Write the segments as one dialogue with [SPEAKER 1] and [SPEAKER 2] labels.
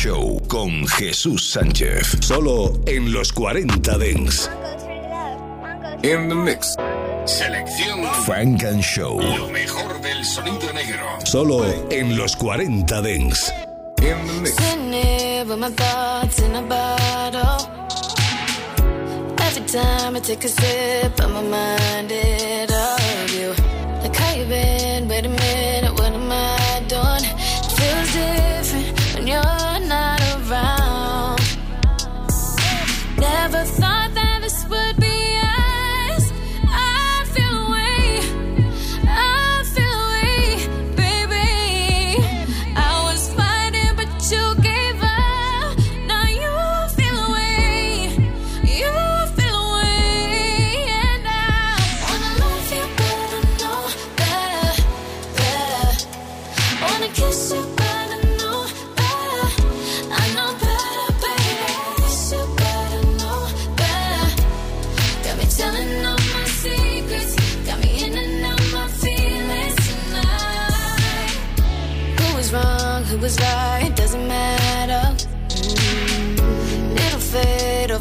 [SPEAKER 1] Show con Jesús Sánchez. Solo en los 40 Dents.
[SPEAKER 2] In the mix.
[SPEAKER 1] Selección Frank and Show. Lo mejor del sonido negro. Solo en los 40 Dents.
[SPEAKER 3] In the mix. With my thoughts in a bottle. Every time I take a sip, I'm reminded of you. Like how you been, wait a minute.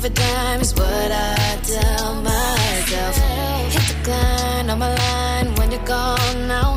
[SPEAKER 3] a dime is what I tell myself. Hit the climb on my line when you're gone now.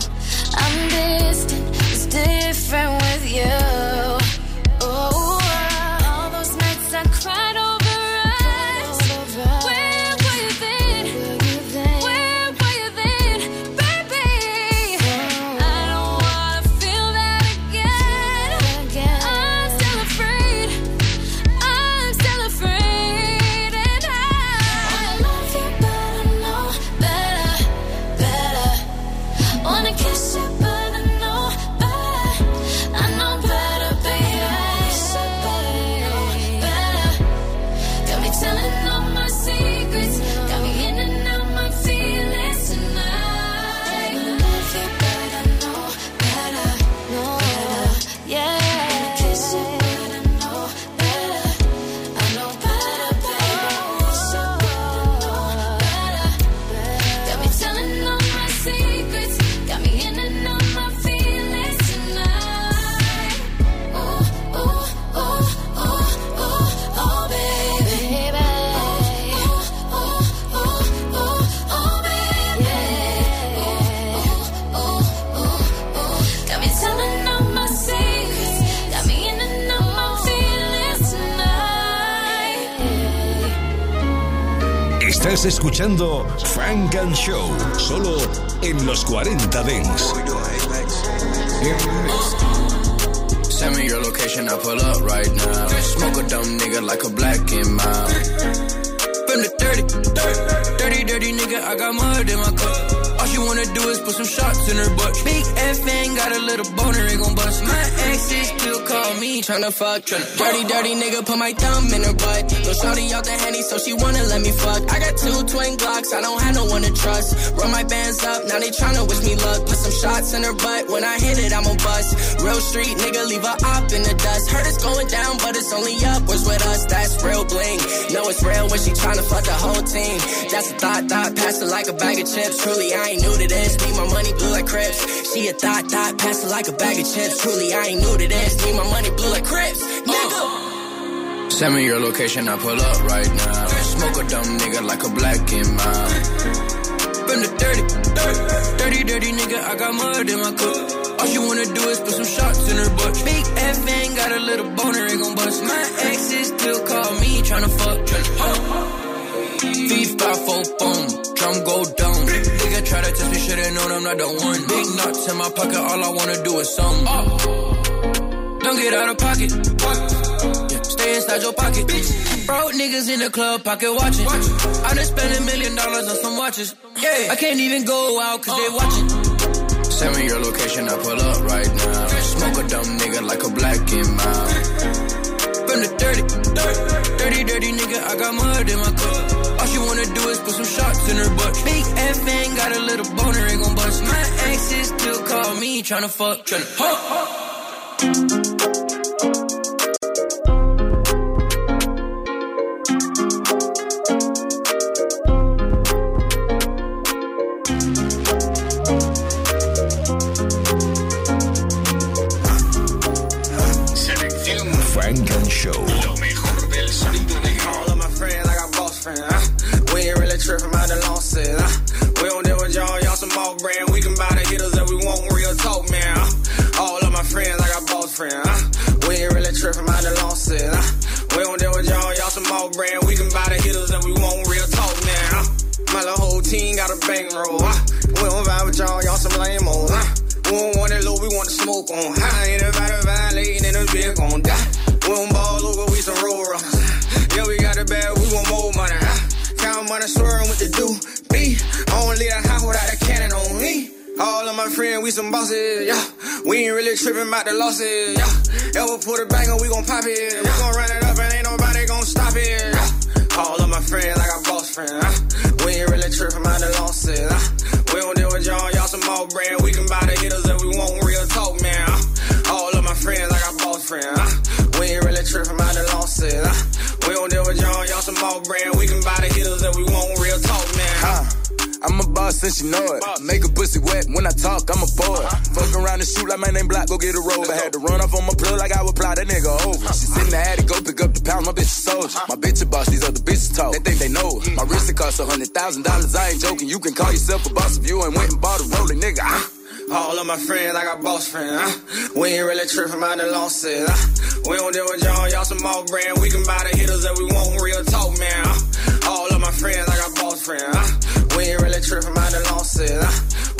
[SPEAKER 1] Estás escuchando Frank and Show, solo en los 40
[SPEAKER 4] Dents. Send me your location, I pull up right now. Smoke a dumb nigga like a black in my. From the dirty, dirty, dirty nigga, I got mud in my cup. All she wanna do is put some shots in her butt. Big F ain't got a little boner, it gon' bust. My exes still call me, tryna fuck, tryna Dirty, dirty nigga, put my thumb in her butt. Throw shorty out the henny, so she wanna let me fuck. I got two twin Glocks, I don't have no one to trust. Run my bands up, now they tryna wish me luck. Put some shots in her butt, when I hit it, I'm going to bust. Real street nigga, leave a op in the dust. Heard it's going down, but it's it's only upwards with us, that's real bling. Know it's real when she tryna fuck the whole team. That's a thought, thought, pass it like a bag of chips. Truly, I ain't new to this. Need my money blue like Crips. She a thought, thought, pass it like a bag of chips. Truly, I ain't new to this. Need my money blue like Crips. Nigga. Uh. Send me your location, I pull up right now. Smoke a dumb nigga like a black in mine. From the dirty, dirty, dirty, dirty nigga, I got mud in my cup. All she wanna do is put some shots in her butt. Big F ain't got a little boner, ain't gon' bust. My exes still call me tryna fuck. Tryna, huh? Thief by four boom, drum go down. Nigga try to test me, should've known I'm not the one. Big knots in my pocket, all I wanna do is some. Oh. Don't get out of pocket. stay inside your pocket. Broke niggas in the club, pocket watching. I just spent a million dollars on some watches. Yeah. I can't even go out cause they watching. Send me your location, I pull up right now. Smoke a dumb nigga like a black in my From the dirty, dirty, dirty, dirty nigga, I got mud in my cup. All she wanna do is put some shots in her butt. Big F ain't got a little boner, ain't gon' bust. My exes still call me, tryna fuck, tryna fuck. got a bankroll. Uh, we don't vibe with y'all, y'all some lame old. Uh, we don't want it low, we want to smoke on high. Ain't nobody violating and a bitch gon' die. We don't ball over, we some roll runners. Yeah, we got it bad, we want more money. Uh, count money, swearing with the do be. Only a high without a cannon on me. All of my friends, we some bosses, yeah. We ain't really tripping about the losses, yeah. Ever put a bang on, we gon' pop it. We gon' run it up and ain't nobody gon' stop it. Yeah. All of my friends, like a boss friend, yeah. We ain't really tripping about the losses. Uh, we don't deal with y'all, y'all some more bread. We can buy the hitters if we want real talk, man. Uh, all of my friends, like our boss friend. Uh, we ain't really tripping about the losses. Uh, we don't deal with y'all, y'all some more bread. We can buy the hitters if we want real talk, man. Uh, I'm a boss and she know it. Make a pussy wet when I talk, I'm a boss. Fuck around and shoot like my name Block, go get a robe. I had to run off on my plug like I would ply that nigga over. She's in the attic, go pick up the pound, my bitch a soldier. My bitch a boss, these other bitches talk. They think they know it. My wrist it costs a hundred thousand dollars, I ain't joking. You can call yourself a boss if you ain't went and bought a rolling nigga. Ah. All of my friends, I got boss friends. Huh? Ah. We ain't really tripping about the losses. Huh? Ah. We don't deal with y'all, y'all some off brand. We can buy the hitters that we want, real talk, man. Huh? my friends like a boss friends. Uh, we ain't really tripping about the losses. Uh,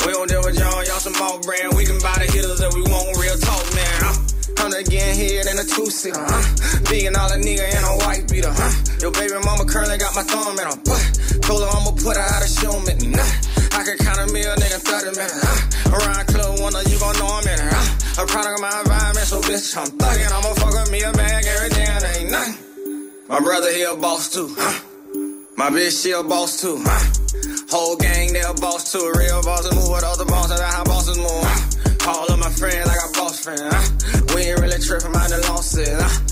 [SPEAKER 4] we don't deal with y'all, y'all some off brand. We can buy the hitters that we want, real talk, man. Uh, I'm again here in a two seater. Uh, being all a nigga in a white beater. huh? your baby mama currently got my thumb in her butt. Told her I'ma put her out of make me Nah, I can count a meal, nigga, 30 minutes. Uh, around club one, you gon' know I'm in it. a product of my environment, so bitch, I'm thuggin'. I'ma fuck up me a bag every day, and ain't nothing. My brother, here a boss too. My bitch, she a boss too. Whole gang, they a boss too. Real bosses move with other bosses, that's how bosses move. All of my friends I got boss friends. We ain't really tripping, mind the losses.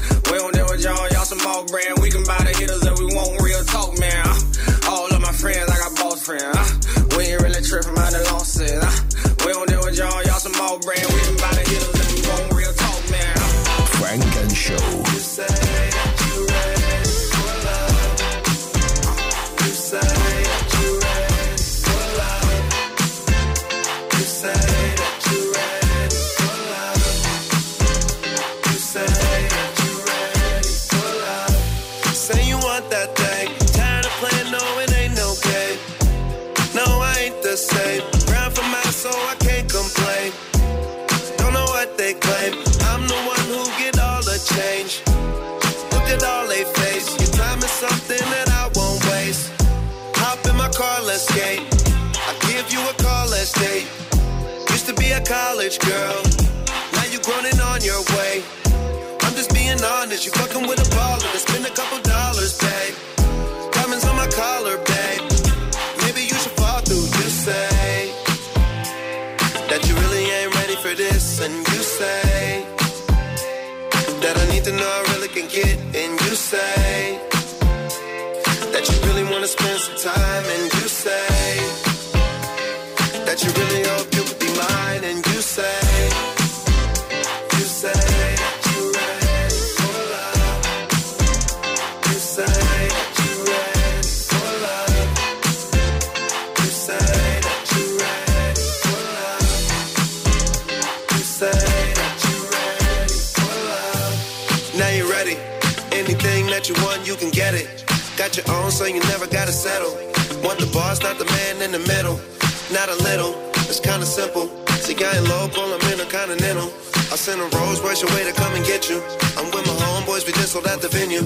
[SPEAKER 5] not a little. It's kinda simple. See, I ain't local, I'm in a continental. I sent a Rolls your way to come and get you. I'm with my homeboys, we just sold out the venue.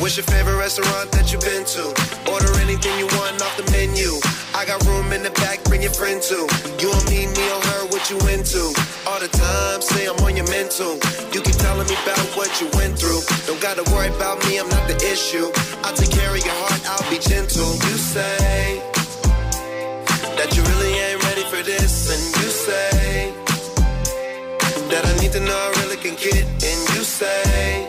[SPEAKER 5] What's your favorite restaurant that you've been to? Order anything you want off the menu. I got room in the back, bring your friend too. You do me, me or her, what you into? All the time, say I'm on your mental. You keep telling me about what you went through. Don't gotta worry about me, I'm not the issue. I take care of your heart, I'll be gentle. You say I really can get. And you say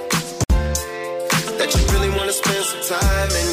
[SPEAKER 5] that you really wanna spend some time and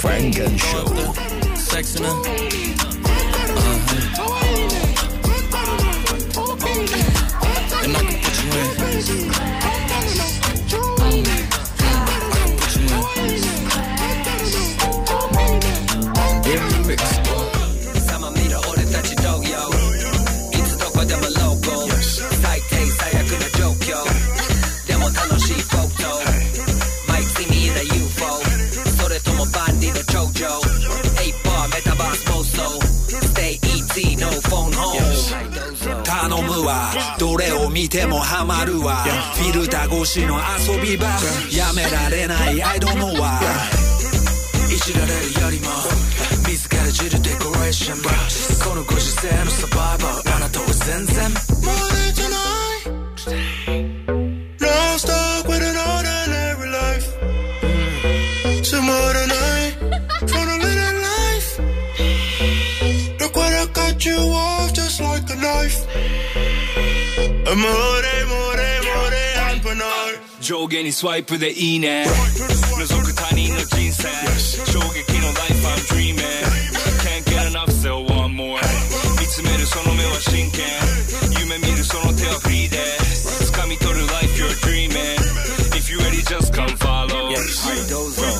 [SPEAKER 1] Franken Show. Sex in her. Uh-huh. And I can put you in. 見てもハマるわフィルター越しの遊び場やめられない I don't know why いじられるよりも自らジるデコレーションこのご時世のサバイバーあなたは全然 m o r e more, more, 半端ない上下にスワイプでいいね覗く他人の人生衝撃の Life I'm dreaming Can't get enough s e l l one more 見つめるその目は真剣夢見るその手はフリーで掴み取る Life you're dreaming If you ready just come follow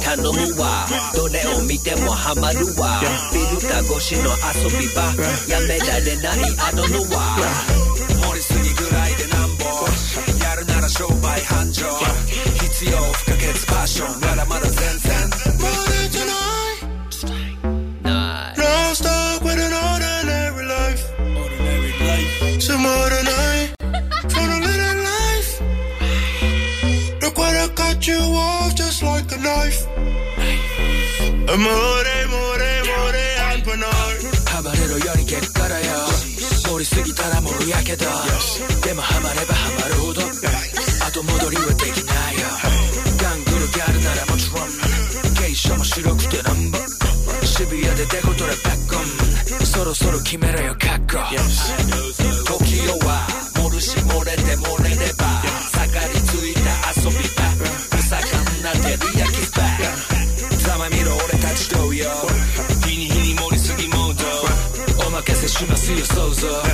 [SPEAKER 1] 頼むわどれを見てもハマるわビルタ越しの遊び場やめられないあののは情必要不可欠パッションまらまだ全然まだじゃない Now s t o p with an ordinary life Ordinary life つまらないその little life Look what I cut you off just like a knife Amore, more, more, entrepreneur 暴れるより結果だよ通り過ぎたらもうやけどでもハマればハマるほど後戻りはできないよガングルギャルならもちろん芸者も白くてなんぼ渋谷でデコトラパッコンそろそろ決めろよカ覚コ時よは漏るし漏れて漏れれば下がりついた遊び場さかんな照り焼き場ざまみろ俺たち同様日に日に盛りすぎモードお任せしますよ想像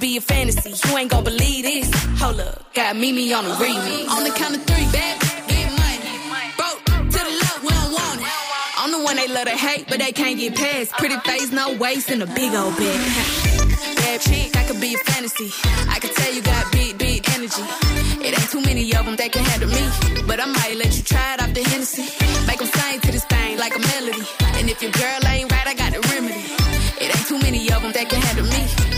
[SPEAKER 6] be a fantasy. You ain't gon' believe this. Hold up, got Mimi on the remix. On the count of three, bad get money. to the love, we don't want it. I'm the one they love to hate, but they can't get past. Pretty face, no waist, and a big old bag. Bad chick, I could be a fantasy. I could tell you got big, big energy. It ain't too many of them that can handle me. But I might let you try it off the Hennessy. Make them sing to this thing like a melody. And if your girl ain't right, I got the remedy. It ain't too many of them that can handle me.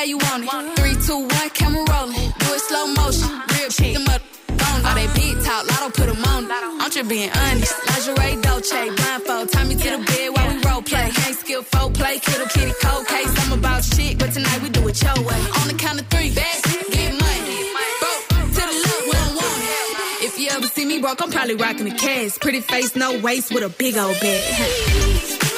[SPEAKER 6] how you want it. Three, two, one, camera rolling. Do it slow motion. Real cheap. them up. All they big talk, lotto put them on. I'm just being honest. Lingerie, Dolce, blindfold. Tie me to the bed while we role play. Can't skill folk play, kiddo kitty cold case. I'm about shit, but tonight we do it your way. On the count of three, back, get money. Broke to the left, we do want If you ever see me broke, I'm probably rocking the cast. Pretty face, no waist, with a big old bag.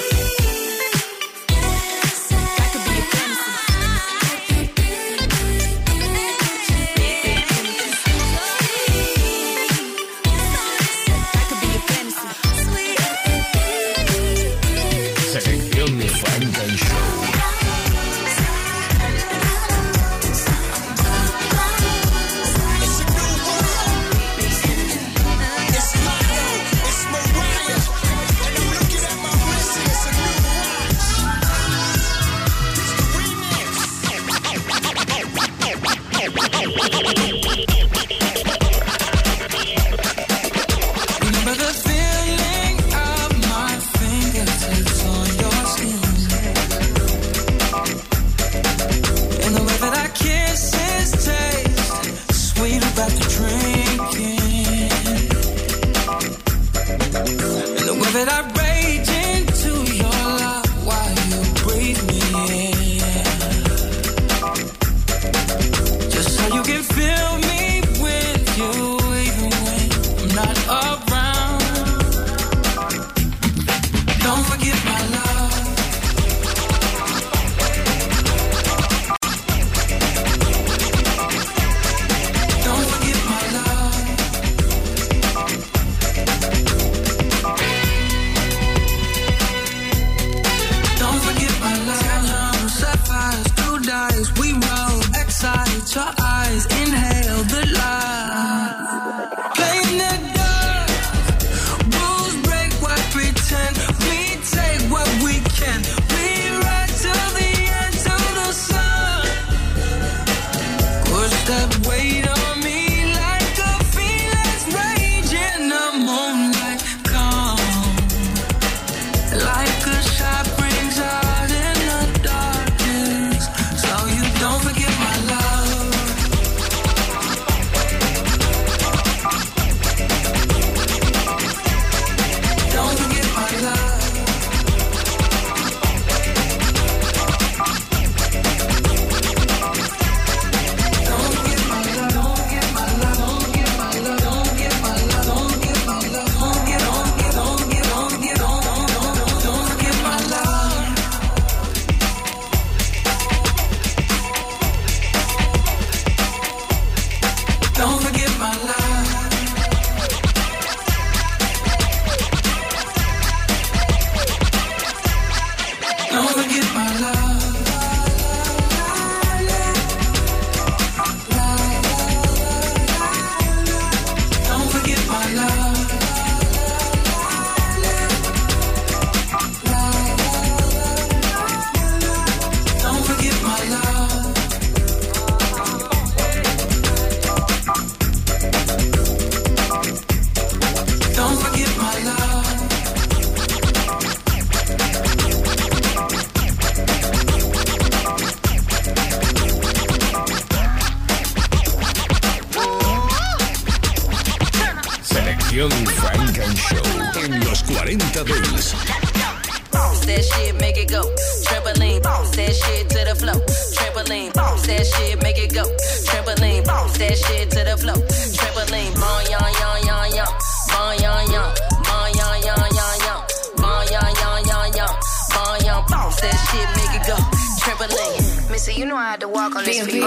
[SPEAKER 7] I had to walk on this feet.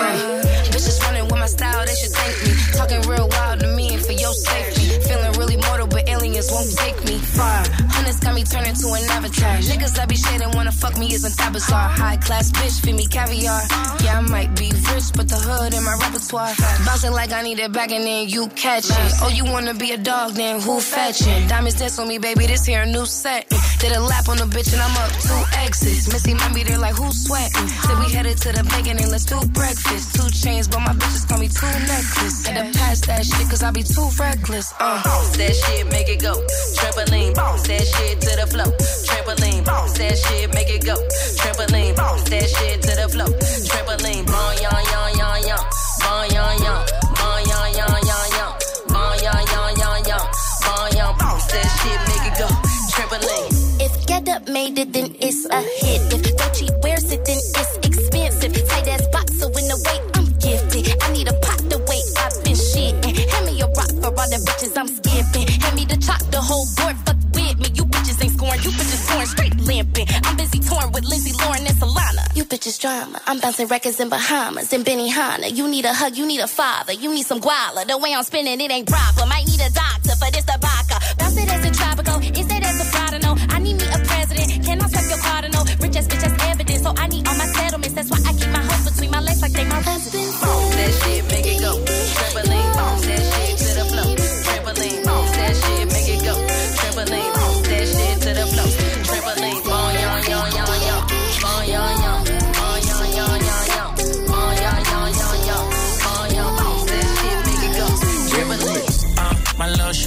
[SPEAKER 7] Bitches running with my style, they should thank me. Talking real wild to me and for your safety. Feeling really mortal, but aliens won't take me far. Hunters got me turning to an avatar. Niggas that be shading wanna fuck me isn't that bizarre. High class bitch, feed me caviar. Yeah, I might be rich, but the hood in my repertoire. Bouncing like I need it back and then you catch it. Oh, you wanna be a dog, then who fetching? Diamonds dance on me, baby, this here a new set. Did a lap on the bitch and I'm up two X's. Missy might they're like who's sweating? Said we headed to the bank chicken and let's do breakfast. Two chains, but my bitches call me two necklace. Had to pass that shit, cause I be too reckless. Uh. Bounce that shit, make it go. Trampoline, bounce that shit to the flow. Trampoline, bounce that shit, make it go. Trampoline, bounce that shit to the flow. Trampoline, bon, yon, yon, yon, yon. Bon, yon, yon. bounce that shit, make it go. Trampoline.
[SPEAKER 8] If
[SPEAKER 7] Get
[SPEAKER 8] Up made it, then it's a hit. If them bitches I'm skipping. Hand me the chop, the whole board, fuck with me. You bitches ain't scoring, you bitches scoring straight limping. I'm busy touring with Lindsay Lohan and Solana. You bitches drama. I'm bouncing records in Bahamas and Benihana. You need a hug, you need a father, you need some guala. The way I'm spinning, it ain't proper. Might need a doctor for this tobacco. Bounce it as a tropical, is it as a prodigal? I need me a president, can I swipe your cardinal? Rich as bitch as evidence, so I need all my settlements. That's why I keep my heart between my legs like they my residence.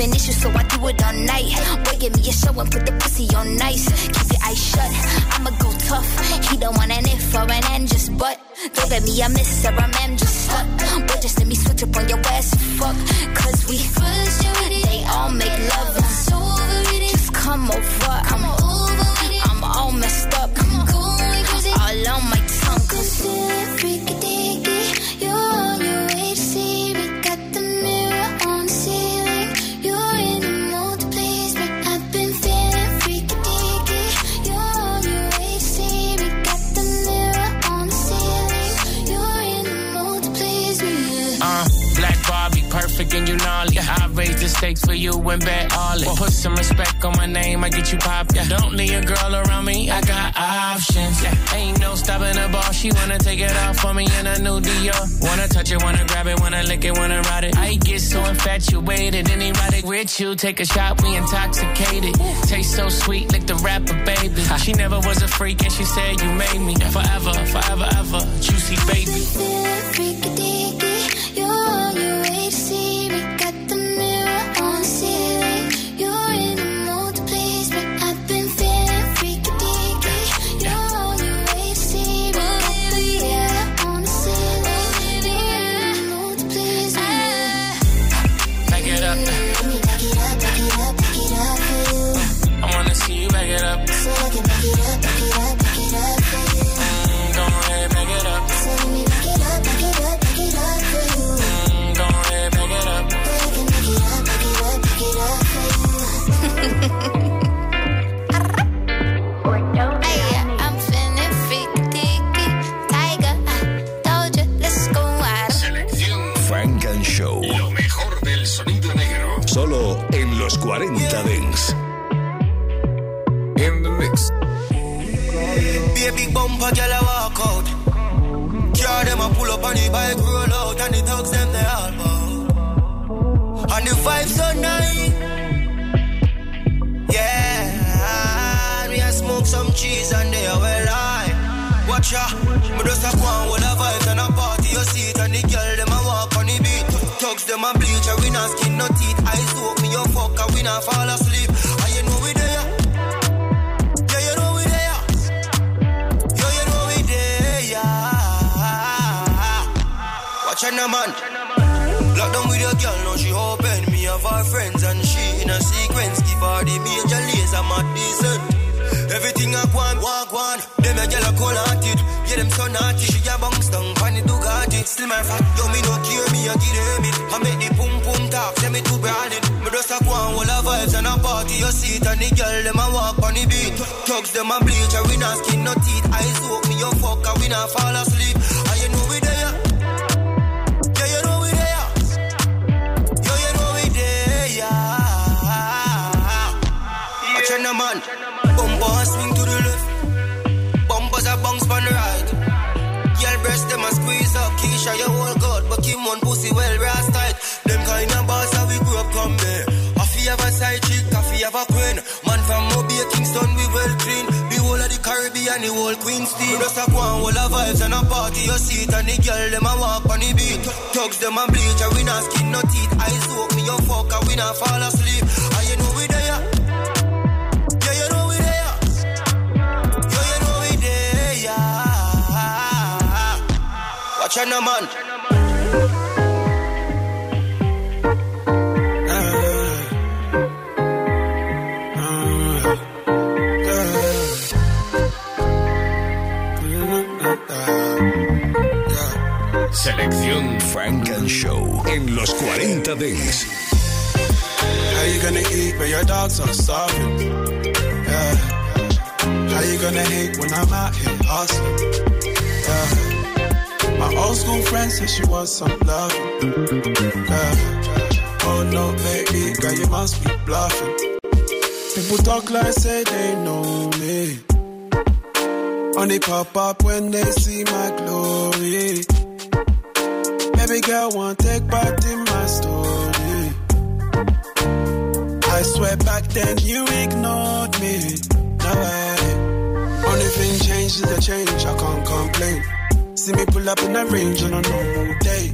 [SPEAKER 9] commitment issue, so I do it all night. Boy, give me a show and put the pussy on nice. Keep your eyes shut, I'ma go tough. He don't want an if or an and, just but. Don't at me, a miss her, I'm am just stuck. Boy, just let me switch up on your ass, fuck. Cause we, they all make love
[SPEAKER 10] mistakes for you and bet all it. Well, put some respect on my name, I get you popped. Yeah. Don't need a girl around me, I got options. Yeah. Ain't no stopping the ball, she wanna take it off for me in a new Dior. Wanna touch it, wanna grab it, wanna lick it, wanna ride it. I get so infatuated and erotic with you. Take a shot, we intoxicated. Taste so sweet, like the rapper, baby. She never was a freak and she said you made me. Forever, forever, ever, juicy baby.
[SPEAKER 11] be a big bumper, girl, I walk out. Car them, I pull up on the bike, roll out, and the thugs them, they all bow. And the vibes so nice. Yeah, me I smoke some cheese and they are well high. Watch ya, me just a one with the vibes and a party, you seat and the girl them, I walk on the beat. Thugs them, I bleach, and we not skin no teeth. Eyes open, you fuck, and we not fall asleep. China man. Lock down with your girl, now she hoping me of her friends and she in a sequence. Give her the major lays, I'm a decent. Everything I want, walk one. Them a girl a at it. yeah them so naughty. She a bounce down, pan it Bugatti. Still my fat, yo me no care, me a get them it. I make the pum pum talk, say me too branded. Me just a go on all the vibes and a party your seat and the girl them a walk on the beat. Thugs them a bleach and we not skin no teeth. Eyes woke me a fuck and we not fall asleep. And you know we. fish your whole god, but him one pussy well rest tight. Them kind of boss how we grew up come there. Coffee have a side chick, coffee have a queen. Man from Mobile, Kingston, we well clean. The whole of the Caribbean, the whole Queen's team. Just a one, all the vibes and a party, your seat. And the girl, them a walk on the beat. Thugs, them a bleach, and we not skin no teeth. Eyes open, me your fuck, and we not fall asleep. Watch on the man.
[SPEAKER 12] Selección Funk and Show en los 40 Dance.
[SPEAKER 13] How you gonna eat when your dogs are starving? Yeah. How you gonna hate when I'm out here hustling? My old school friend said she wants some loving. Yeah. Oh no, baby, girl, you must be bluffing. People talk like say they know me. Only pop up when they see my glory. Baby girl, won't take part in my story. I swear back then you ignored me. No way. Only thing changed is the change, I can't complain. See me pull up in that range on a normal day.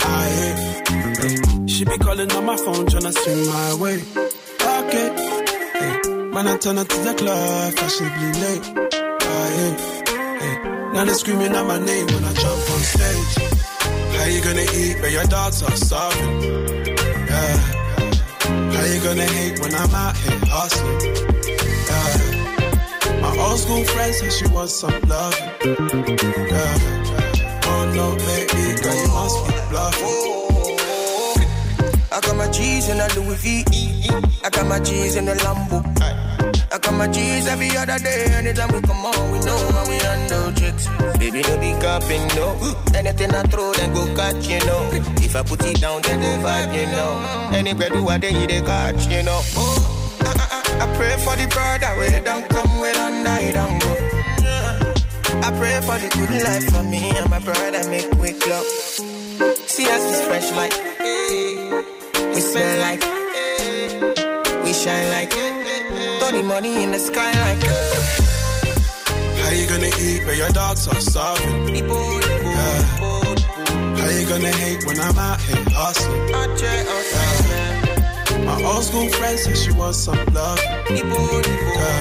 [SPEAKER 13] I hate. She be calling on my phone, tryna swing my way. Okay. Hey. Man, I turn up to the club, fashionably late. I hate. Now they screaming out my name when I jump on stage. How you gonna eat when your dogs are starving? Yeah. How you gonna hate when I'm out here hustling? Old school friends say she wants some love. Yeah. Oh no, baby, girl, you must be bluffing.
[SPEAKER 14] I got my G's in a Louis V. I got my G's in a Lambo. I got my G's every other day. Anytime we come on, we know how we handle tricks. Baby, no be copping, no. Anything I throw, then go catch, you know. If I put it down, then they vibe, you know. Anywhere do I, then they catch, you know. I pray for the bird that way don't come, with don't die, don't go. I pray for the good life for me and my brother make quick love. See us is fresh like we smell like we shine like throw the money in the sky like.
[SPEAKER 13] How you gonna eat when your dogs are starving? Yeah. How you gonna hate when I'm out here hustling? Yeah. My old school friend says she wants some love. Nipo, nipo,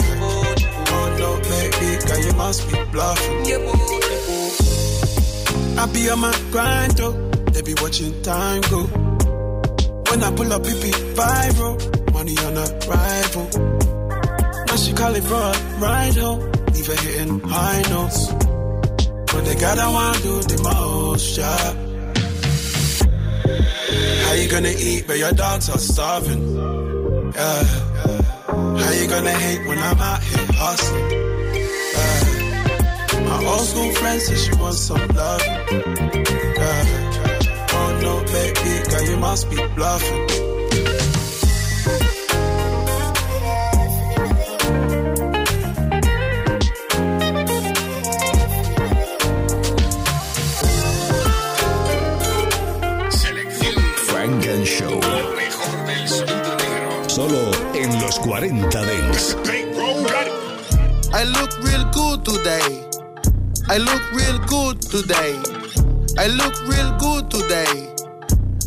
[SPEAKER 13] nipo, oh no, baby, girl, you must be bluffing. I be on my grind, though. They be watching time go. When I pull up, it be viral. Money on arrival. Now she call it for a ride home. Leave her hitting high notes. But they got I want to do the most, yeah. How you gonna eat but your dogs are starving? Yeah. How you gonna hate when I'm out here hustling? Yeah. My old school friend says she wants some love. Yeah. Oh no, baby, girl, you must be bluffing.
[SPEAKER 15] 40 Dance. I look real good today. I look real good today. I look real good today.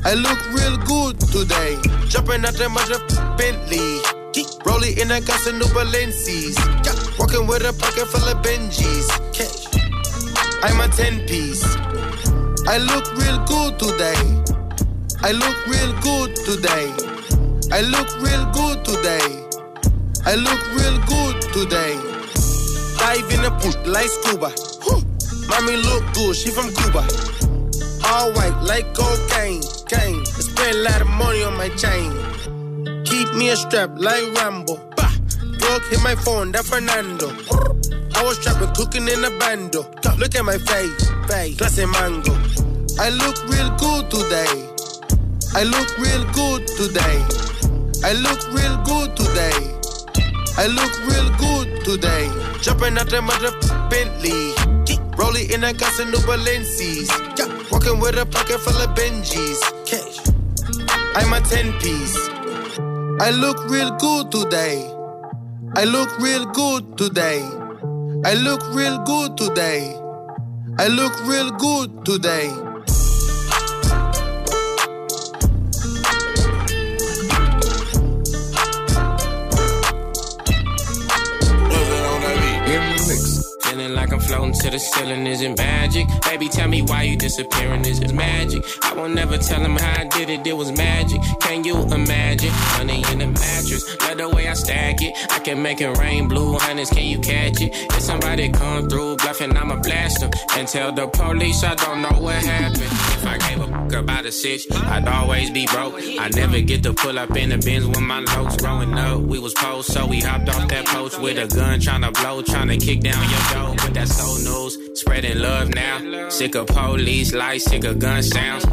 [SPEAKER 15] I look real good today. Jumping out the mother Bentley. Rolling in that gust of New Balenci's. Walking with a pocket full of Benjis. I'm a 10 piece. I look real good today. I look real good today. I look real good today. I look real good today. Dive in the pool like scuba. Whew. Mommy look good, she from Cuba. All white like cocaine, cane. I spend a lot of money on my chain. Keep me a strap like Rambo. Bah. Drug hit my phone, that Fernando. I was trapping, cooking in a bando. Look at my face, face, classy mango. I look real good today. I look real good today. I look real good today. I look real good today. Jumping out the mother Bentley. Rolling in a gas and new Balenci's. Walking with a pocket full of Benjis. Cash. I'm a 10 piece. I look real good today. I look real good today. I look real good today. I look real good today.
[SPEAKER 16] I'm floating to the ceiling. Is it magic? Baby, tell me why you disappearing. Is it magic? I won't never tell them how I did it. It was magic. Can you imagine? Money in the mattress. Love the way I stack it. I can make it rain blue. Honest, can you catch it? If somebody come through bluffing, I'ma blast them. And tell the police I don't know what happened. If I gave a fuck about a sitch, I'd always be broke. I never get to pull up in the bins with my locs. Growing up, we was post, so we hopped off that post with a gun, trying to blow, trying to kick down your door. But that that's old news. Spreading love now. Sick of police lights, sick of gun sounds.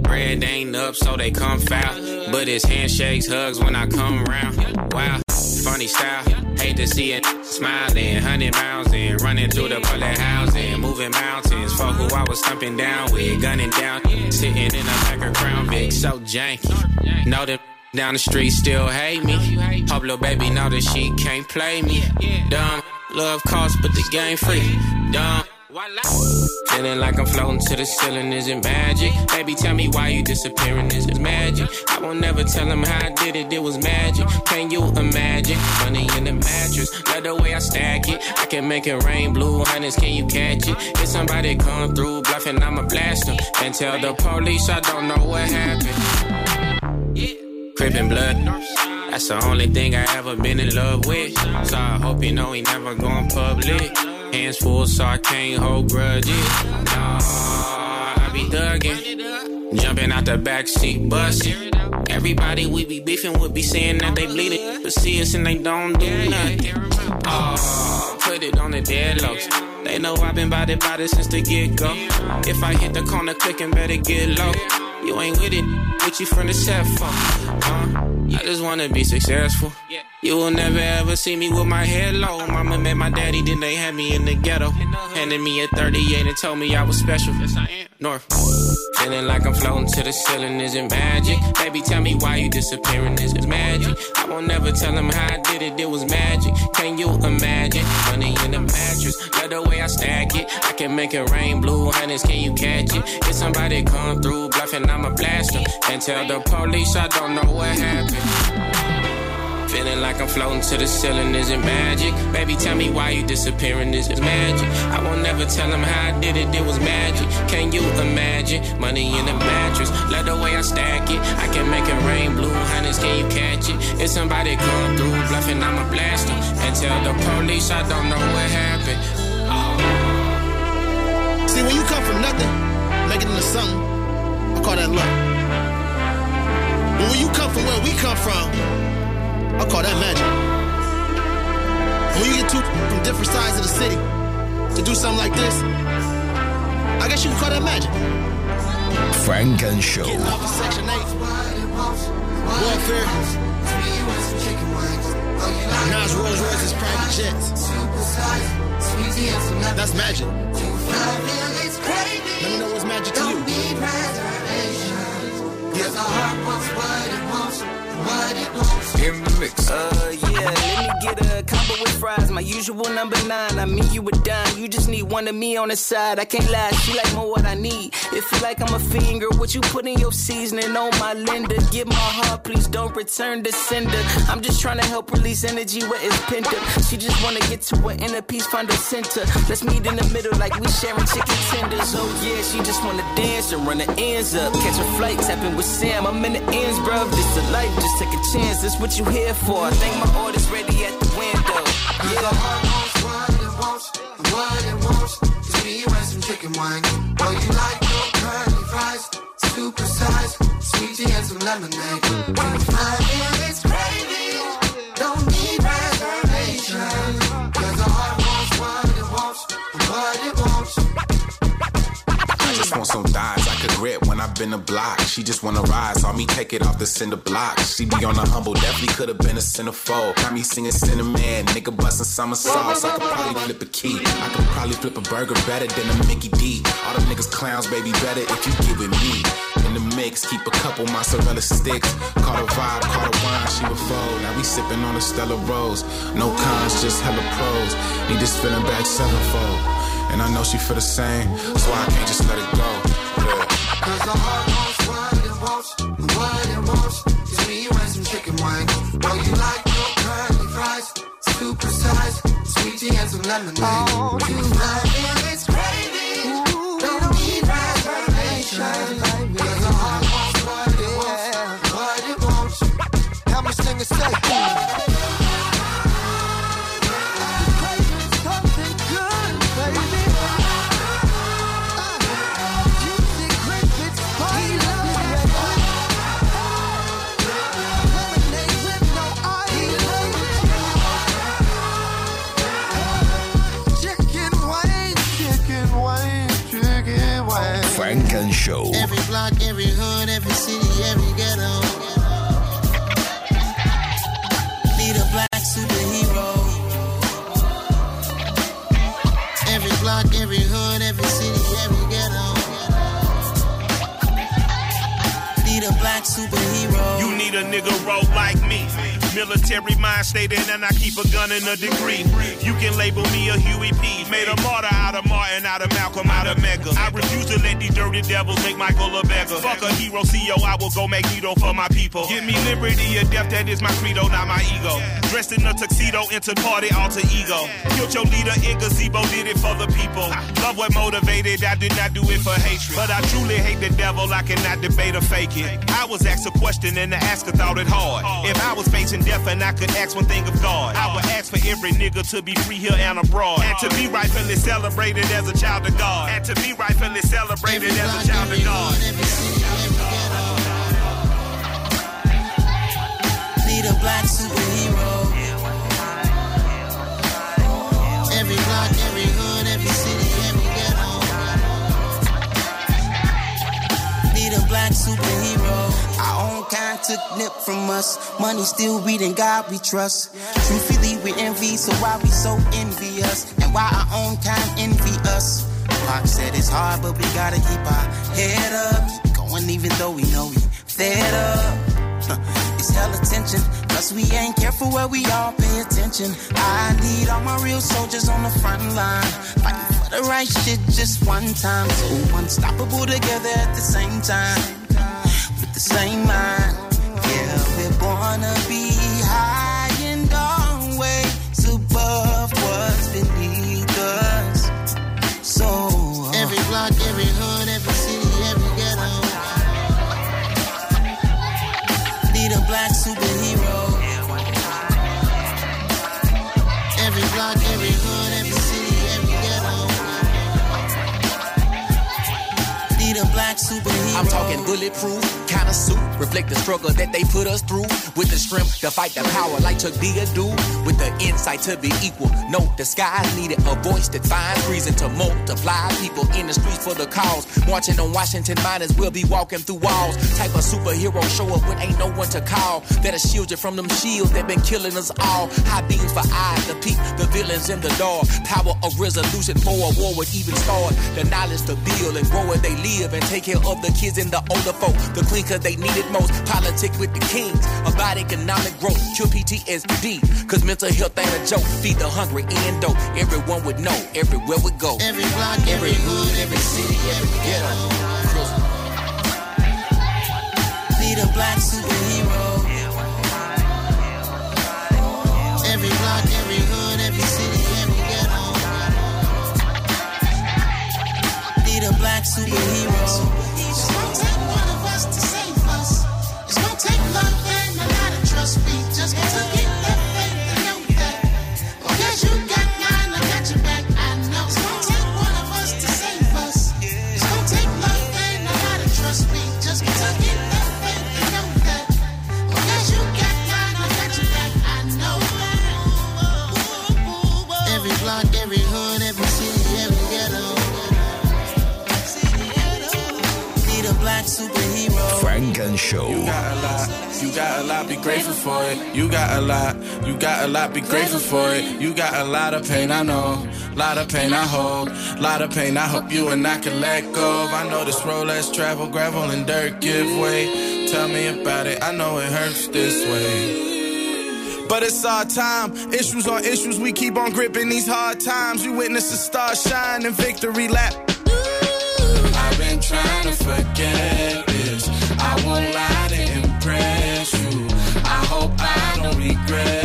[SPEAKER 16] Bread ain't up, so they come foul. But it's handshakes, hugs when I come round. Wow, funny style. Hate to see it smiling, hundred miles in, running through the bullet housing, moving mountains. For who I was thumping down with, gunning down, sitting in a Packer Crown Vic, so janky. Know that down the street still hate me. little baby now that she can't play me. Dumb love cost, but the game free. Dumb. Feeling like I'm floating to the ceiling, is it magic? Baby, tell me why you disappearing, is it magic? I won't never tell them how I did it, it was magic. Can you imagine? Money in the mattress, love the way I stack it. I can make it rain, blue honest, can you catch it? If somebody come through bluffing, I'ma blast And tell the police I don't know what happened crippin' blood. That's the only thing I ever been in love with. So I hope you know he never gone public. Hands full, so I can't hold grudges. Nah, I be thuggin'. jumpin' out the backseat, bustin'. Everybody we be beefin' would be saying that they bleedin', but see us and they don't do nothing. Oh, put it on the deadlocks. They know I've been body body since the get go. If I hit the corner, clickin', better get low. You ain't with it, but you from the set for? Uh, I just wanna be successful. You will never ever see me with my head low. Mama met my daddy, then they had me in the ghetto. Handed me a 38 and told me I was special. Yes, I am north. Feeling like I'm floating to the ceiling, is not magic? Baby, tell me why you disappearing, is it magic? I won't never tell them how I did it, it was magic. Can you imagine? Money in the mattress, love the way I stack it. I can make it rain blue, honey, can you catch it? If somebody come through bluffing, I'm a blaster. And tell the police I don't know what happened. Feeling like I'm floating to the ceiling, is it magic? Baby, tell me why you disappearing, is it magic? I won't never tell them how I did it, it was magic. Can you imagine? Money in a mattress, love the way I stack it. I can make it rain, blue hunters, can you catch it? If somebody come through, bluffing, I'ma blast them. And tell the police I don't know what happened.
[SPEAKER 17] See, when you come from nothing, make it into something, I call that luck. But when you come from where we come from, I call that magic. When you get two from different sides of the city to do something like this, I guess you can call that magic.
[SPEAKER 12] Funk and Show. Warfare.
[SPEAKER 17] Nas Rolls private jets. That's magic. Let me know what's magic to you
[SPEAKER 16] in the mix. Uh, combo with fries, my usual number nine. I mean, you were dime. You just need one of me on the side. I can't lie, she like more what I need. If you like I'm a finger, what you put in your seasoning on my Linda? Give my heart, please don't return the sender. I'm just trying to help release energy where it's pent up. She just wanna get to an inner peace, find a center. Let's meet in the middle like we sharing chicken tenders. Oh yeah, she just wanna dance and run her ends up. Catch a flight, tapping with Sam. I'm in the ends, bruv. This a life, just take a chance. That's what you here for. I think my order's ready at the you're the heart wants what it wants, what it wants. some chicken you like your curly fries, super size, sweetie and some
[SPEAKER 18] lemonade. it's Bitch some thighs I could grip when I've been a block. She just wanna ride, saw me take it off the cinder block. She be on the humble, definitely could have been a centerfold. Got me singing cinnamon, nigga bustin' somersaults. I could probably flip a key. I could probably flip a burger better than a Mickey D. All them niggas clowns, baby, better if you get with me. In the mix, keep a couple mozzarella sticks. Caught a vibe, caught a wine, she would fold. Now we sippin' on a Stella Rose. No cons, just hella pros. Need this feeling back sevenfold. And I know she feel the same, so I can't just let it go. Yeah. Cause the heart wants what it wants, wants. me, you some chicken you like your curly fries, super size, sweetie and some lemonade. Oh, you love it, it's
[SPEAKER 19] military mind state in, and I keep a gun and a degree. You can label me a Huey P. Made a martyr out of Martin, out of Malcolm, out of Mega. I refuse to let these dirty devils make Michael a beggar. Fuck a hero, CEO, I will go Magneto for my people. Give me liberty or death, that is my credo, not my ego. Dressed in a tuxedo, entered party alter ego. Killed your leader in gazebo, did it for the people. Love what motivated, I did not do it for hatred. But I truly hate the devil, I cannot debate or fake it. I was asked a question and the asker thought it hard. If I was facing death and I could ask one thing of God, I would ask for every nigga to be free here and abroad. And to be rightfully celebrated as a child of God. And to be rightfully celebrated as a child of God.
[SPEAKER 20] Need a black superhero like superhero. Our own kind took nip from us. Money still we in God we trust. Truthfully, we envy, so why we so envious? And why our own kind envy us? Pop said it's hard, but we gotta keep our head up. Keep going even though we know we fed up. It's hell attention, cause we ain't careful where we all pay attention. I need all my real soldiers on the front line. Fighting for the right shit just one time. So unstoppable together at the same time the same mind. Yeah, we're born to be high and always above what's beneath us. So uh, every block, every hood, every city, every ghetto. Need a black superhero.
[SPEAKER 21] Every block, every hood, every city, every ghetto. Need a black superhero. I'm talking bulletproof a suit Reflect the struggle that they put us through. With the strength to fight the power like Chuck D do. With the insight to be equal. No the skies needed a voice that finds reason to multiply people in the streets for the cause. Marching on Washington miners will be walking through walls. Type of superhero show up when ain't no one to call. that shield you from them shields that been killing us all. High beams for eyes to peak, the villains in the dark. Power of resolution for a war would even start. The knowledge to build and grow where they live and take care of the kids and the older folk. The clean cause they needed most. Politic with the kings about economic growth. Cure PTSD, cause mental health ain't a joke. Feed the hungry and dope. Everyone would know everywhere we go. Every block, every hood, every city, every ghetto. Need a black superhero. Every block, every hood, every city, every ghetto. Need a black superhero.
[SPEAKER 22] grateful for it. You got a lot, you got a lot, be grateful for it. You got a lot of pain, I know. Lot of pain I hold, lot of pain I hope you and I can let go I know this road less travel, gravel and dirt give way. Tell me about it, I know it hurts this way. But it's our time. Issues on issues, we keep on gripping these hard times. You witness the stars shine in victory lap.
[SPEAKER 23] I've been trying to forget. regret.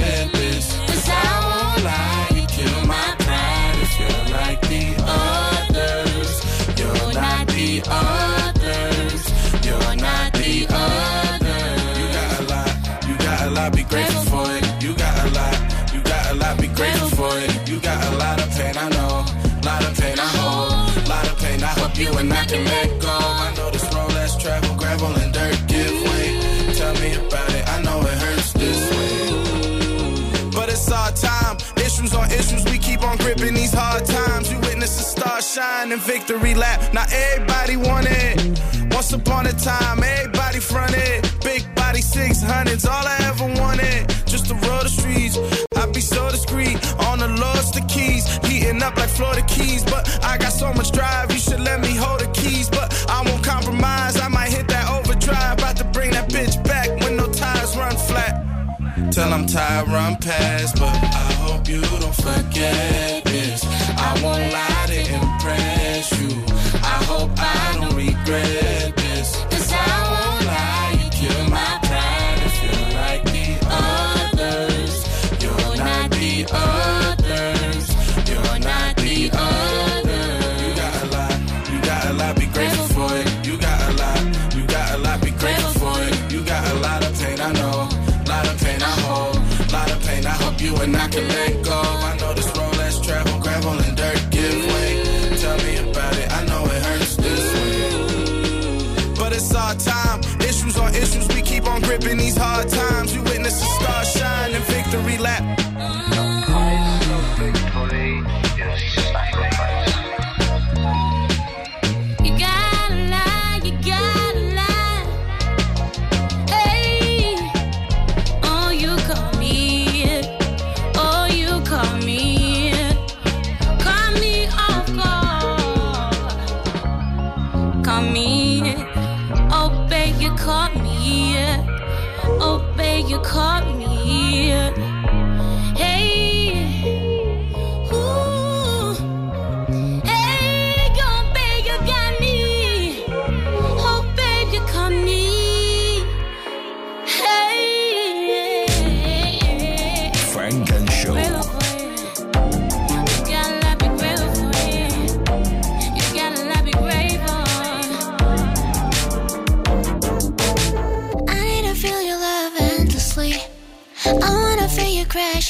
[SPEAKER 22] in these hard times, we witness a star shine victory lap. Now everybody want it. Once upon a time, everybody fronted. Big body 600s, all I ever wanted. Just to road the streets. I be so discreet. On the lost the keys. Heating up like Florida Keys. But I got so much drive, you should let me hold the keys. But I won't compromise, I might hit that overdrive. About to bring that bitch back when no tires run flat. Till I'm tired, run past. But
[SPEAKER 23] I hope you don't forget. I won't lie to impress you. I hope I don't regret.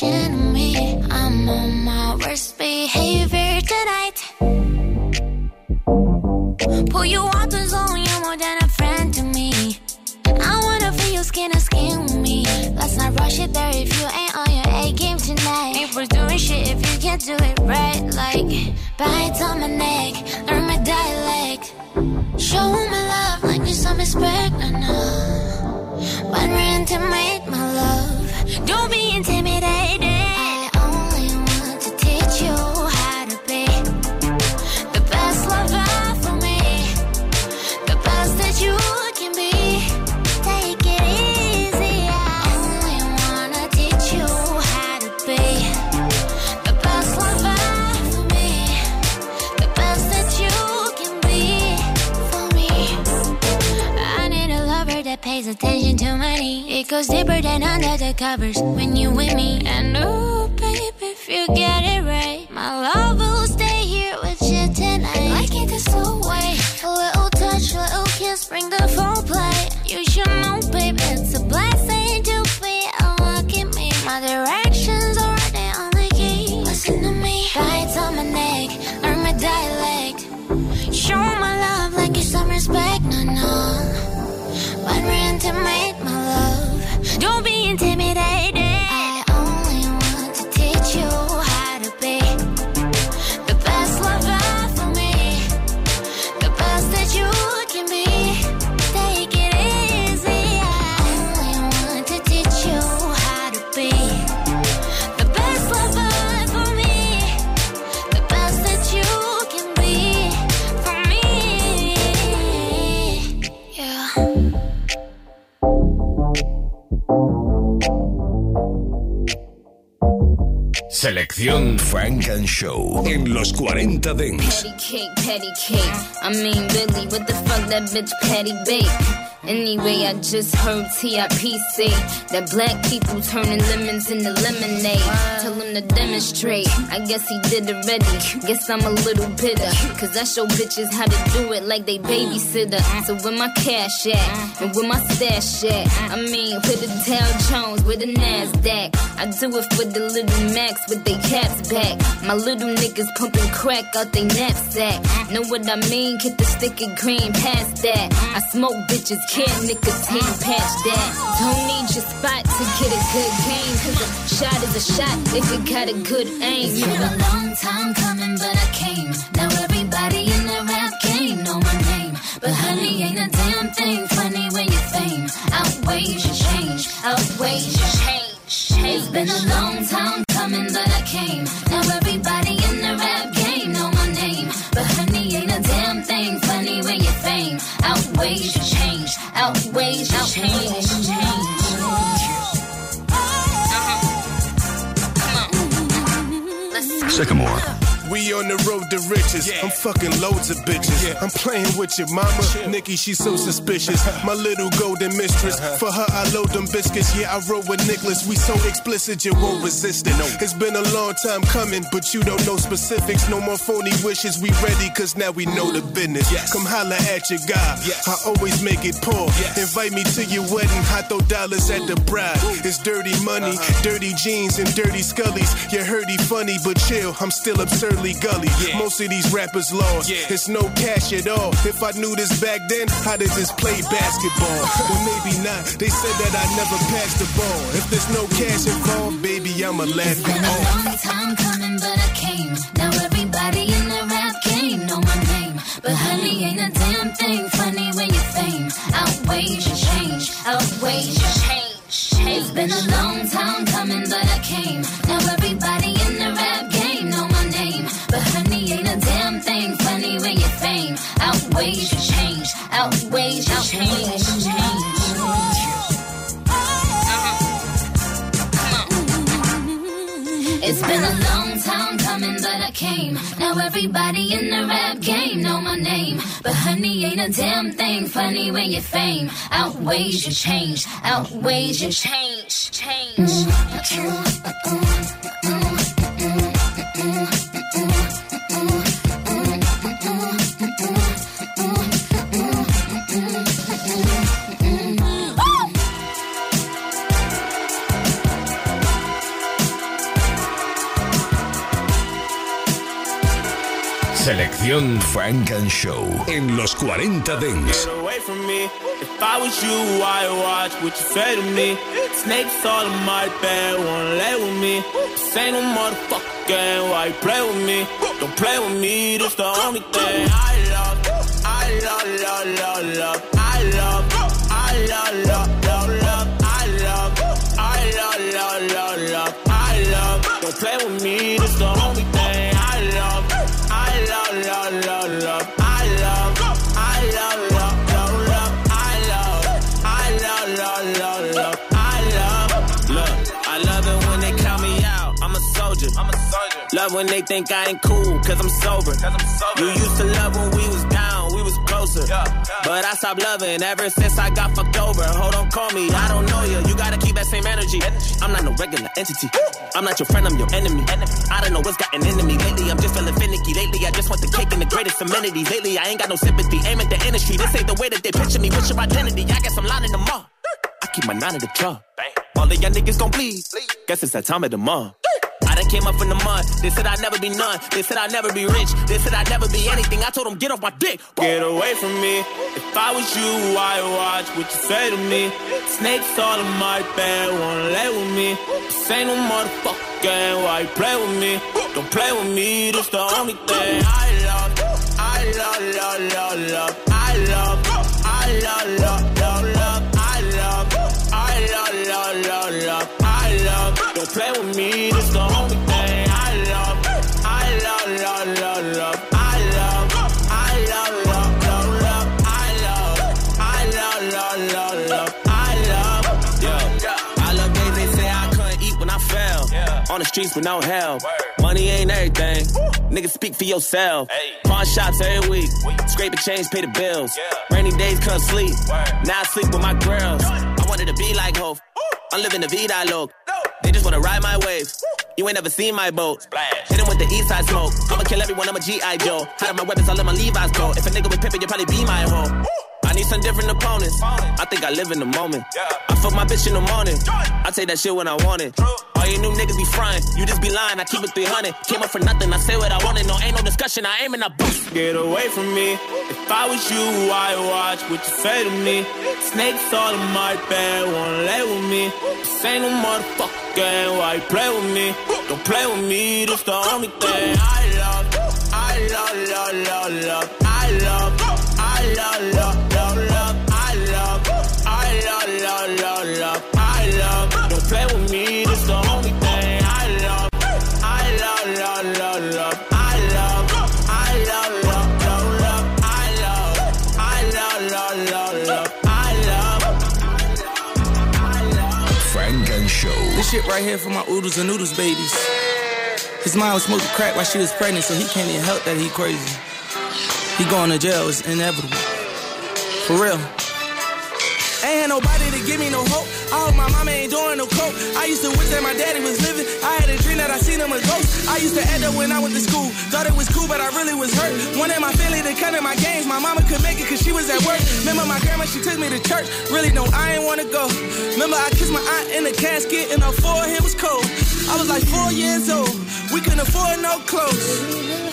[SPEAKER 24] reflection of me. I'm on my worst behavior tonight. Pull you out the zone, you're more than a friend to me. I wanna feel your skin to skin with me. Let's not rush it there if you ain't on your A game tonight. Ain't worth doing shit if you can't do it right. Like bites on my neck, learn my dialect. Show my love like you're some expect. I know. When we're intimate, my love. Don't be intimidated. goes deeper than under the covers when you with me. I know.
[SPEAKER 12] Selección Frank and Show en los 40
[SPEAKER 24] Dents. Petty cake, petty cake. I mean, really, what the fuck that bitch Patty Bake? Anyway, I just heard TIP say that black people turning lemons into lemonade. Tell him to demonstrate. I guess he did already. Guess I'm a little bitter. Cause I show bitches how to do it like they babysitter. So where my cash at? And where my stash at? I mean, with the Dow Jones, with the NASDAQ. I do it for the little max with they caps back. My little niggas pumping crack out they knapsack. Know what I mean? Get the sticky cream green past that. I smoke bitches can't niggas nicotine patch that. Don't need your spot to get a good game. Cause a shot is a shot if you got a good aim. It's been a long time coming, but I came. Now everybody in the rap game know my name. But honey, ain't a damn thing funny when your fame outweighs your change, outweighs your change.
[SPEAKER 25] It's been a long time coming, but I came. Now fame outweighs your change, outweighs your change. change.
[SPEAKER 12] Sycamore
[SPEAKER 26] we on the road to riches. Yeah. I'm fucking loads of bitches. Yeah. I'm playing with your mama. Chill. Nikki, she's so suspicious. Uh-huh. My little golden mistress. Uh-huh. For her, I load them biscuits. Yeah, I roll with Nicholas. We so explicit, you won't resist it. No. It's been a long time coming, but you don't know specifics. No more phony wishes. We ready, cause now we know the business. Yes. Come holla at your guy. Yes. I always make it poor. Yes. Invite me to your wedding. I throw dollars at the bride. Ooh. It's dirty money, uh-huh. dirty jeans, and dirty scullies. You are hurty, funny, but chill. I'm still absurd Gully. Yeah. Most of these rappers lost. Yeah. It's no cash at all. If I knew this back then, how did just play basketball? well, maybe not. They said that I never passed the ball. If there's no cash
[SPEAKER 25] involved, baby, I'ma laugh it off. Long time coming, but I came. Now everybody in the rap game know my name, but honey ain't a damn thing funny when you fame outweighs your change, outweighs your change. It's been a long time coming, but I came. Now everybody in the rap game. change, outweighs your change, outweighs your change. Uh-huh. It's been a long time coming, but I came. Now everybody in the rap game know my name. But honey, ain't a damn thing funny when your fame outweighs your change, outweighs your change, change. Mm-hmm. Mm-hmm. Mm-hmm.
[SPEAKER 12] Selección Frank and Show en los 40 Dents.
[SPEAKER 27] If I was you, what you to me. me. no me? Don't play with me, I love. I love, I love, I love, I love, I love, I love. Don't only Love when they think I ain't cool, cause I'm sober. Cause I'm sober. You used to love when we was down closer. But I stopped loving ever since I got fucked over. Hold on, call me. I don't know you. You gotta keep that same energy. I'm not no regular entity. I'm not your friend, I'm your enemy. I don't know what's gotten into me. Lately, I'm just feeling finicky. Lately, I just want the cake and the greatest amenities. Lately, I ain't got no sympathy. Aim at the industry. This ain't the way that they picture me. What's your identity? I guess I'm lying to mom. I keep my nine in the truck. All of y'all niggas gon' bleed. Guess it's that time of the month. I done came up in the mud. They said I'd never be none. They said I'd never be rich. They said I'd never be anything. I told them, get off my dick. Get away from me. If I was you, I'd watch what you say to me. Snakes all in my bed, wanna lay with me. This ain't no motherfucker why you play with me? Don't play with me, this the only thing I love. I love, love, love, love. I love, I love, love, love, love. I love, I love, love, love, love don't play with me. This the only thing I love. I love, love, love, love. I love, I love, love, love, love. I love, I love, love, love, love. I love, yeah. I love days they say I couldn't eat when I fell. On the streets with no help. Money ain't everything. Nigga, speak for yourself. Hey. Pawn shots every week. week. Scrape a change, pay the bills. Yeah. Rainy days, come sleep. Word. Now I sleep with my girls. I wanted to be like Hope. I'm living the vida look. No. They just wanna ride my wave. You ain't never seen my boat. Splash. Hit him with the east side smoke. I'ma kill everyone, I'm a G.I. Joe. Hide my weapons, I'll let my Levi's go. If a nigga was pimping, you'd probably be my hoe need some different opponents. I think I live in the moment. I fuck my bitch in the morning. I take that shit when I want it. All you new niggas be frying. You just be lying. I keep it 300. Came up for nothing. I say what I wanted. No, ain't no discussion. I aim in a boost. Get away from me. If I was you, I'd watch what you say to me. Snakes all in my bed. Wanna lay with me. This ain't no motherfucker Why you play with me? Don't play with me. This the only thing I love. I love, love, love, love. shit right here for my oodles and noodles babies. His mom was smoking crack while she was pregnant, so he can't even help that he crazy. He going to jail, is inevitable. For real. Ain't had nobody to give me no hope. I my mama ain't doing no coke. I used to wish that my daddy was living. I had a dream that I seen him a ghost. I used to end up when I went to school. Thought it was cool, but I really was hurt. Wanted my family to come to my games. My mama could make it cause she was at work. Remember my grandma, she took me to church. Really, no, I ain't wanna go. Remember I kissed my aunt in the casket and her forehead was cold. I was like four years old. We couldn't afford no clothes.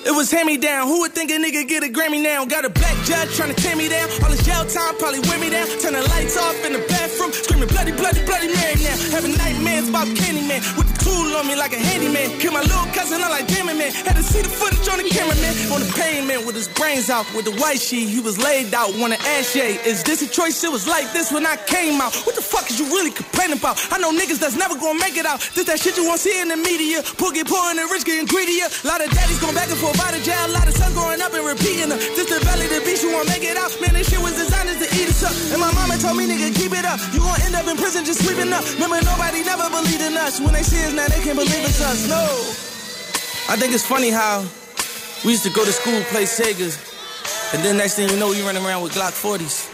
[SPEAKER 27] It was hand me down. Who would think a nigga get a Grammy now? Got a black judge trying to tear me down. All this jail time probably wear me down. Turn the lights off in the bathroom. Screaming bloody, bloody, bloody Mary now. Having nightmares about Candyman. With the tool on me like a handyman. Kill my little cousin, I'm like, damn it, man. Had to see the footage on the cameraman. On the pavement with his brains out. With the white sheet, he was laid out. Wanna ash yeah. Is this a choice? It was like this when I came out. What the fuck is you really complaining about? I know niggas that's never gonna make it out. This that shit you won't see in the media. Poor get and the rich getting greedier. A lot of daddies going back and forth a body jail, lot of sun growing up and repeating her. the the you won't make it out. Man, this shit was designed to eat us up. And my mama told me, nigga, keep it up. You gon' end up in prison just up. Remember, nobody never believed in us. When they see us now, they can't believe it's us. No. I think it's funny how we used to go to school, play Segas, and then next thing you know, we running around with Glock 40s.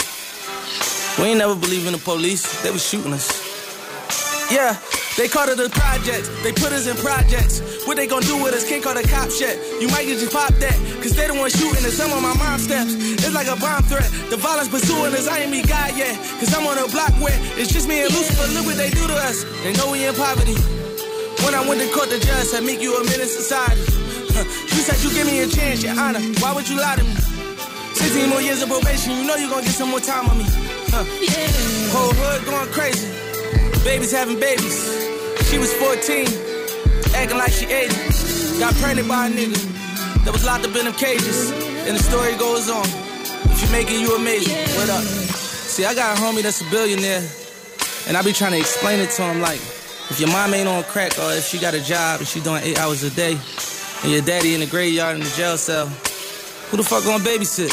[SPEAKER 27] We ain't never believe in the police. They was shooting us. Yeah, they called it a project. They put us in projects. What they gonna do with us? Can't call the cops yet. You might get you pop at, cause they the one shooting and some of my mom steps. It's like a bomb threat. The violence pursuing us, I ain't me guy yet. Cause I'm on a block where it's just me and Lucifer. Look what they do to us. They know we in poverty. When I went to court, the judge said, make you a minute to society. you said you give me a chance, your honor. Why would you lie to me? 16 more years of probation, you know you gonna get some more time on me. Huh. Yeah. Whole hood going crazy. Babies having babies. She was 14 acting like she 80. Got pregnant by a nigga that was locked up in them cages. And the story goes on. If you make it, you amazing. What up? See, I got a homie that's a billionaire. And I be trying to explain it to him like, if your mom ain't on crack or if she got a job and she doing eight hours a day, and your daddy in the graveyard in the jail cell, who the fuck gonna babysit?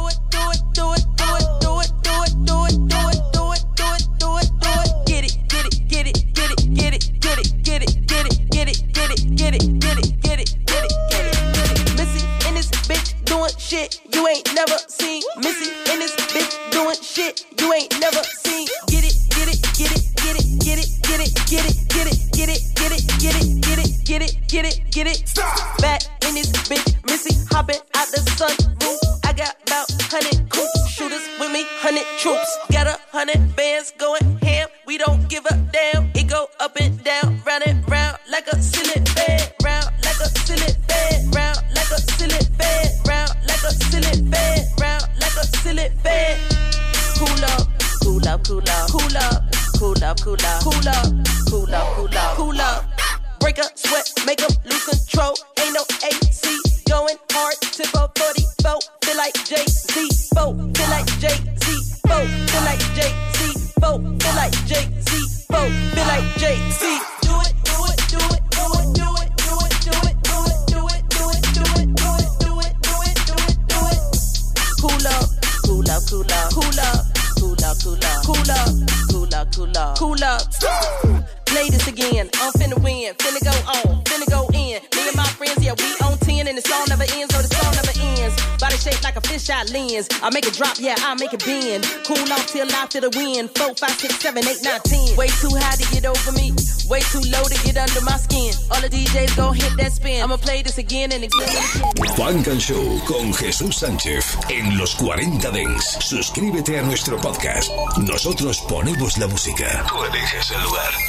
[SPEAKER 28] to the win. Four, five, six, seven, eight, nine, ten. Way too high to get over me. Way too low to get under my skin. All the DJs gon' hit that spin. I'ma play this again and again. Funk and Show con Jesús Sánchez en los 40 Dents. Suscríbete a nuestro podcast. Nosotros ponemos la música. Tú eliges el lugar.